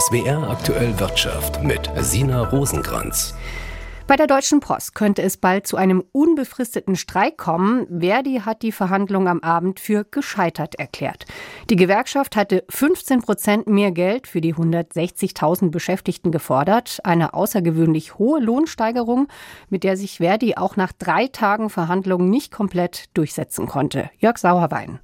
SWR aktuell Wirtschaft mit Sina Rosenkranz. Bei der Deutschen Post könnte es bald zu einem unbefristeten Streik kommen. Verdi hat die Verhandlungen am Abend für gescheitert erklärt. Die Gewerkschaft hatte 15 Prozent mehr Geld für die 160.000 Beschäftigten gefordert. Eine außergewöhnlich hohe Lohnsteigerung, mit der sich Verdi auch nach drei Tagen Verhandlungen nicht komplett durchsetzen konnte. Jörg Sauerwein.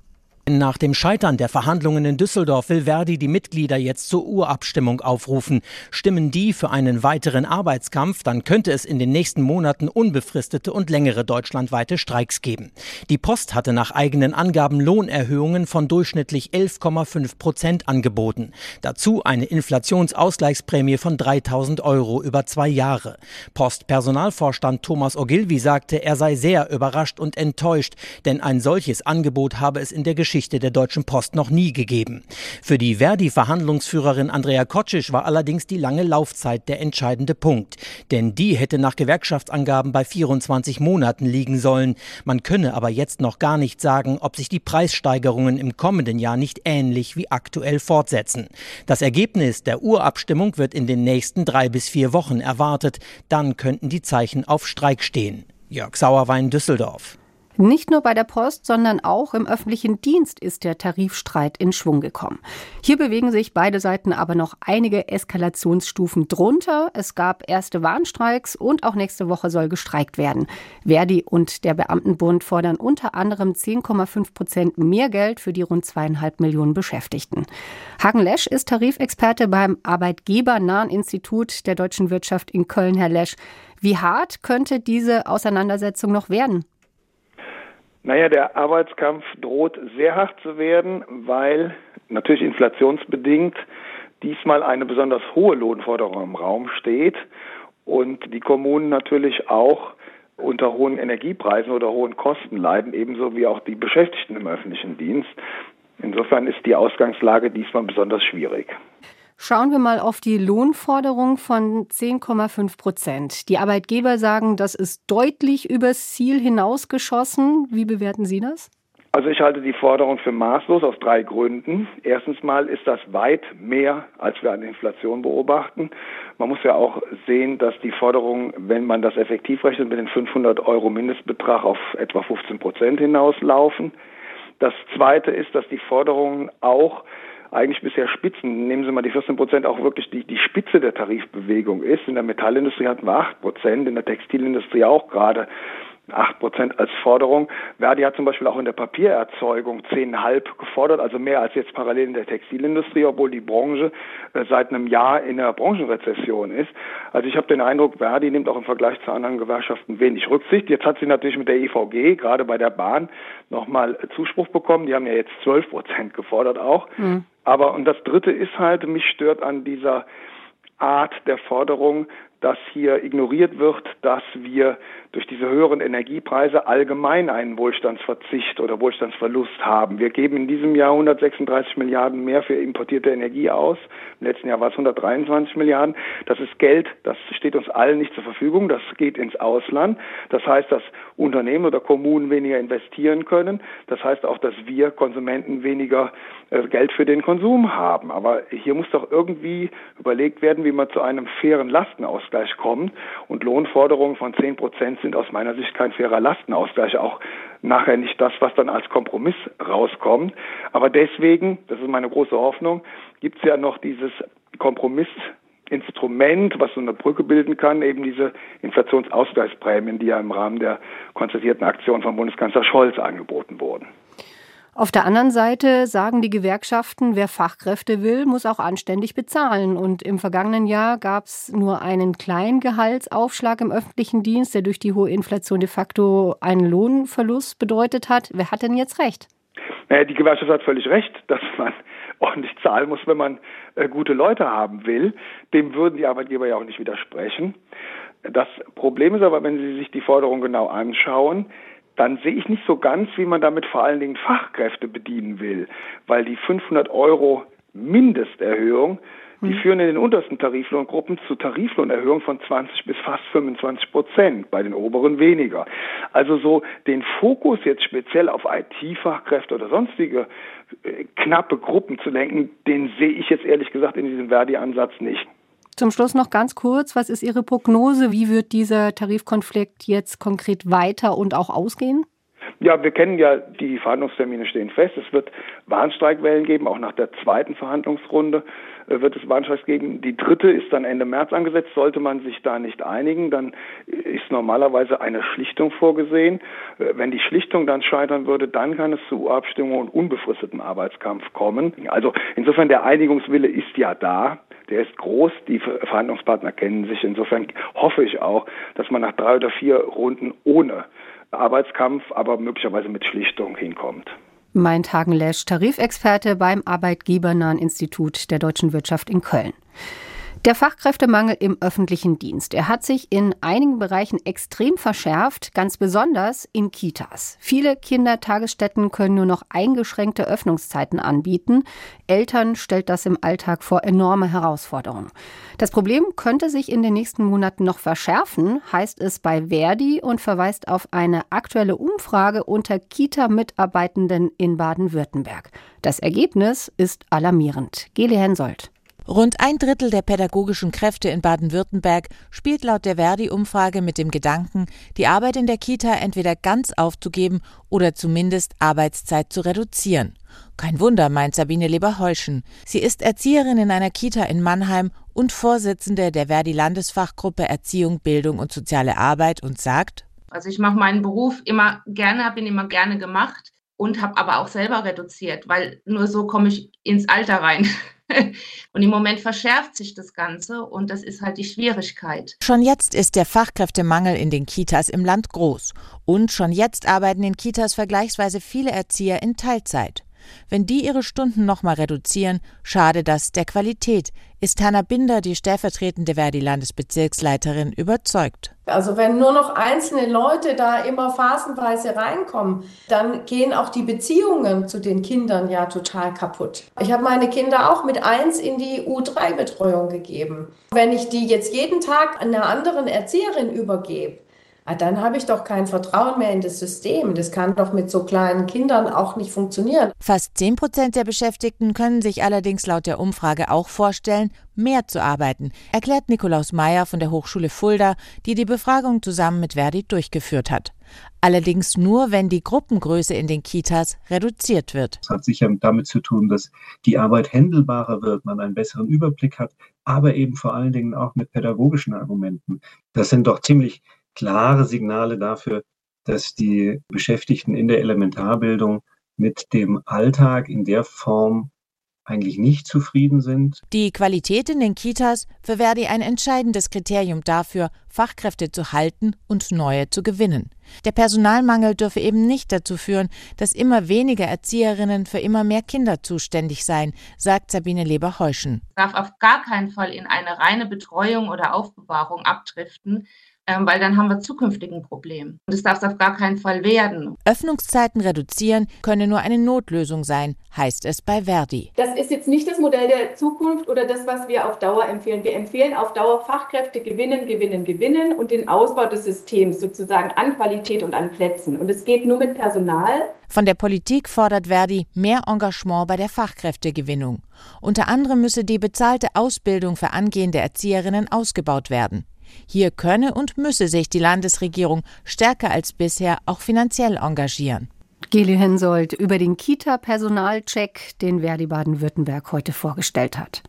Nach dem Scheitern der Verhandlungen in Düsseldorf will Verdi die Mitglieder jetzt zur Urabstimmung aufrufen. Stimmen die für einen weiteren Arbeitskampf, dann könnte es in den nächsten Monaten unbefristete und längere deutschlandweite Streiks geben. Die Post hatte nach eigenen Angaben Lohnerhöhungen von durchschnittlich 11,5 Prozent angeboten. Dazu eine Inflationsausgleichsprämie von 3000 Euro über zwei Jahre. Postpersonalvorstand Thomas Ogilvy sagte, er sei sehr überrascht und enttäuscht, denn ein solches Angebot habe es in der Geschichte Geschichte der Deutschen Post noch nie gegeben. Für die Verdi-Verhandlungsführerin Andrea Kocic war allerdings die lange Laufzeit der entscheidende Punkt. Denn die hätte nach Gewerkschaftsangaben bei 24 Monaten liegen sollen. Man könne aber jetzt noch gar nicht sagen, ob sich die Preissteigerungen im kommenden Jahr nicht ähnlich wie aktuell fortsetzen. Das Ergebnis der Urabstimmung wird in den nächsten drei bis vier Wochen erwartet. Dann könnten die Zeichen auf Streik stehen. Jörg Sauerwein, Düsseldorf. Nicht nur bei der Post, sondern auch im öffentlichen Dienst ist der Tarifstreit in Schwung gekommen. Hier bewegen sich beide Seiten aber noch einige Eskalationsstufen drunter. Es gab erste Warnstreiks und auch nächste Woche soll gestreikt werden. Verdi und der Beamtenbund fordern unter anderem 10,5 Prozent mehr Geld für die rund zweieinhalb Millionen Beschäftigten. Hagen Lesch ist Tarifexperte beim Arbeitgebernahen Institut der deutschen Wirtschaft in Köln. Herr Lesch, wie hart könnte diese Auseinandersetzung noch werden? Naja, der Arbeitskampf droht sehr hart zu werden, weil natürlich inflationsbedingt diesmal eine besonders hohe Lohnforderung im Raum steht und die Kommunen natürlich auch unter hohen Energiepreisen oder hohen Kosten leiden, ebenso wie auch die Beschäftigten im öffentlichen Dienst. Insofern ist die Ausgangslage diesmal besonders schwierig. Schauen wir mal auf die Lohnforderung von 10,5 Prozent. Die Arbeitgeber sagen, das ist deutlich übers Ziel hinausgeschossen. Wie bewerten Sie das? Also ich halte die Forderung für maßlos aus drei Gründen. Erstens mal ist das weit mehr, als wir an Inflation beobachten. Man muss ja auch sehen, dass die Forderungen, wenn man das effektiv rechnet, mit den 500 Euro Mindestbetrag auf etwa 15 Prozent hinauslaufen. Das Zweite ist, dass die Forderungen auch eigentlich bisher Spitzen, nehmen Sie mal die 14 Prozent, auch wirklich die, die Spitze der Tarifbewegung ist. In der Metallindustrie hatten wir 8 Prozent, in der Textilindustrie auch gerade. 8 Prozent als Forderung. Verdi hat zum Beispiel auch in der Papiererzeugung 10,5 gefordert, also mehr als jetzt parallel in der Textilindustrie, obwohl die Branche äh, seit einem Jahr in der Branchenrezession ist. Also ich habe den Eindruck, Verdi nimmt auch im Vergleich zu anderen Gewerkschaften wenig Rücksicht. Jetzt hat sie natürlich mit der EVG, gerade bei der Bahn, nochmal Zuspruch bekommen. Die haben ja jetzt 12 Prozent gefordert auch. Mhm. Aber, und das Dritte ist halt, mich stört an dieser Art der Forderung, dass hier ignoriert wird, dass wir durch diese höheren Energiepreise allgemein einen Wohlstandsverzicht oder Wohlstandsverlust haben. Wir geben in diesem Jahr 136 Milliarden mehr für importierte Energie aus. Im letzten Jahr war es 123 Milliarden. Das ist Geld, das steht uns allen nicht zur Verfügung. Das geht ins Ausland. Das heißt, dass Unternehmen oder Kommunen weniger investieren können. Das heißt auch, dass wir Konsumenten weniger Geld für den Konsum haben. Aber hier muss doch irgendwie überlegt werden, wie man zu einem fairen Lastenausgleich kommt. Und Lohnforderungen von 10 Prozent sind aus meiner Sicht kein fairer Lastenausgleich, auch nachher nicht das, was dann als Kompromiss rauskommt. Aber deswegen, das ist meine große Hoffnung, gibt es ja noch dieses Kompromissinstrument, was so eine Brücke bilden kann, eben diese Inflationsausgleichsprämien, die ja im Rahmen der konzertierten Aktion von Bundeskanzler Scholz angeboten wurden. Auf der anderen Seite sagen die Gewerkschaften, wer Fachkräfte will, muss auch anständig bezahlen. Und im vergangenen Jahr gab es nur einen kleinen Gehaltsaufschlag im öffentlichen Dienst, der durch die hohe Inflation de facto einen Lohnverlust bedeutet hat. Wer hat denn jetzt recht? Naja, die Gewerkschaft hat völlig recht, dass man ordentlich zahlen muss, wenn man äh, gute Leute haben will. Dem würden die Arbeitgeber ja auch nicht widersprechen. Das Problem ist aber, wenn Sie sich die Forderung genau anschauen, dann sehe ich nicht so ganz, wie man damit vor allen Dingen Fachkräfte bedienen will, weil die 500 Euro Mindesterhöhung Die hm. führen in den untersten Tariflohngruppen zu Tariflohnerhöhungen von 20 bis fast 25 Prozent, bei den oberen weniger. Also so den Fokus jetzt speziell auf IT-Fachkräfte oder sonstige äh, knappe Gruppen zu lenken, den sehe ich jetzt ehrlich gesagt in diesem Verdi-Ansatz nicht. Zum Schluss noch ganz kurz, was ist Ihre Prognose? Wie wird dieser Tarifkonflikt jetzt konkret weiter und auch ausgehen? Ja, wir kennen ja, die Verhandlungstermine stehen fest. Es wird Warnstreikwellen geben, auch nach der zweiten Verhandlungsrunde äh, wird es Warnstreiks geben. Die dritte ist dann Ende März angesetzt. Sollte man sich da nicht einigen, dann ist normalerweise eine Schlichtung vorgesehen. Äh, wenn die Schlichtung dann scheitern würde, dann kann es zu Abstimmung und unbefristetem Arbeitskampf kommen. Also insofern der Einigungswille ist ja da. Der ist groß, die Verhandlungspartner kennen sich. Insofern hoffe ich auch, dass man nach drei oder vier Runden ohne Arbeitskampf, aber möglicherweise mit Schlichtung hinkommt. Mein Tagenlesch, Tarifexperte beim Arbeitgebernahen Institut der deutschen Wirtschaft in Köln. Der Fachkräftemangel im öffentlichen Dienst. Er hat sich in einigen Bereichen extrem verschärft, ganz besonders in Kitas. Viele Kindertagesstätten können nur noch eingeschränkte Öffnungszeiten anbieten. Eltern stellt das im Alltag vor enorme Herausforderungen. Das Problem könnte sich in den nächsten Monaten noch verschärfen, heißt es bei Verdi und verweist auf eine aktuelle Umfrage unter Kita-Mitarbeitenden in Baden-Württemberg. Das Ergebnis ist alarmierend. Geli Hensoldt. Rund ein Drittel der pädagogischen Kräfte in Baden-Württemberg spielt laut der Verdi-Umfrage mit dem Gedanken, die Arbeit in der Kita entweder ganz aufzugeben oder zumindest Arbeitszeit zu reduzieren. Kein Wunder, meint Sabine Leber-Heuschen. Sie ist Erzieherin in einer Kita in Mannheim und Vorsitzende der Verdi-Landesfachgruppe Erziehung, Bildung und soziale Arbeit und sagt, also ich mache meinen Beruf immer gerne, habe ihn immer gerne gemacht und habe aber auch selber reduziert, weil nur so komme ich ins Alter rein. Und im Moment verschärft sich das Ganze und das ist halt die Schwierigkeit. Schon jetzt ist der Fachkräftemangel in den Kitas im Land groß. Und schon jetzt arbeiten in Kitas vergleichsweise viele Erzieher in Teilzeit. Wenn die ihre Stunden nochmal reduzieren, schade das der Qualität, ist Hanna Binder, die stellvertretende Verdi-Landesbezirksleiterin, überzeugt. Also wenn nur noch einzelne Leute da immer phasenweise reinkommen, dann gehen auch die Beziehungen zu den Kindern ja total kaputt. Ich habe meine Kinder auch mit eins in die U3-Betreuung gegeben. Wenn ich die jetzt jeden Tag einer anderen Erzieherin übergebe, ah, dann habe ich doch kein Vertrauen mehr in das System. Das kann doch mit so kleinen Kindern auch nicht funktionieren. Fast 10 Prozent der Beschäftigten können sich allerdings laut der Umfrage auch vorstellen, mehr zu arbeiten, erklärt Nikolaus Meyer von der Hochschule Fulda, die die Befragung zusammen mit Verdi durchgeführt hat. Allerdings nur, wenn die Gruppengröße in den Kitas reduziert wird. Das hat sicher damit zu tun, dass die Arbeit händelbarer wird, man einen besseren Überblick hat, aber eben vor allen Dingen auch mit pädagogischen Argumenten. Das sind doch ziemlich klare Signale dafür, dass die Beschäftigten in der Elementarbildung mit dem Alltag in der Form eigentlich nicht zufrieden sind. Die Qualität in den Kitas für Verdi ein entscheidendes Kriterium dafür, Fachkräfte zu halten und neue zu gewinnen. Der Personalmangel dürfe eben nicht dazu führen, dass immer weniger Erzieherinnen für immer mehr Kinder zuständig seien, sagt Sabine Leber-Heuschen. Darf auf gar keinen Fall in eine reine Betreuung oder Aufbewahrung abdriften, ähm, weil dann haben wir zukünftig ein Problem. Und das darf es auf gar keinen Fall werden. Öffnungszeiten reduzieren könne nur eine Notlösung sein, heißt es bei Verdi. Das ist jetzt nicht das Modell der Zukunft oder das, was wir auf Dauer empfehlen. Wir empfehlen auf Dauer Fachkräfte gewinnen, gewinnen, gewinnen und den Ausbau des Systems sozusagen an Qualität und an Plätzen. Und es geht nur mit Personal. Von der Politik fordert Verdi mehr Engagement bei der Fachkräftegewinnung. Unter anderem müsse die bezahlte Ausbildung für angehende Erzieherinnen ausgebaut werden. Hier könne und müsse sich die Landesregierung stärker als bisher auch finanziell engagieren. Geli Hensoldt über den Kita-Personalcheck, den Verdi Baden-Württemberg heute vorgestellt hat.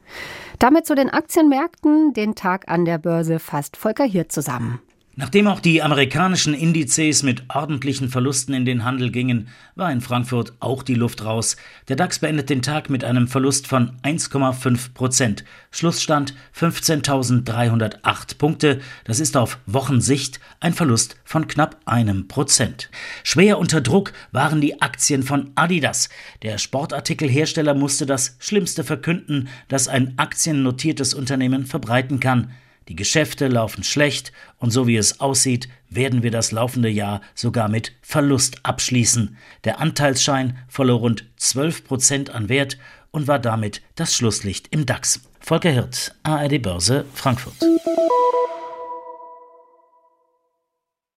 Damit zu den Aktienmärkten, den Tag an der Börse fasst Volker hier zusammen. Nachdem auch die amerikanischen Indizes mit ordentlichen Verlusten in den Handel gingen, war in Frankfurt auch die Luft raus. Der DAX beendet den Tag mit einem Verlust von 1,5 Prozent. Schlussstand 15.308 Punkte. Das ist auf Wochensicht ein Verlust von knapp einem Prozent. Schwer unter Druck waren die Aktien von Adidas. Der Sportartikelhersteller musste das Schlimmste verkünden, das ein aktiennotiertes Unternehmen verbreiten kann. Die Geschäfte laufen schlecht und so wie es aussieht, werden wir das laufende Jahr sogar mit Verlust abschließen. Der Anteilsschein verlor rund 12 Prozent an Wert und war damit das Schlusslicht im DAX. Volker Hirt, ARD Börse, Frankfurt.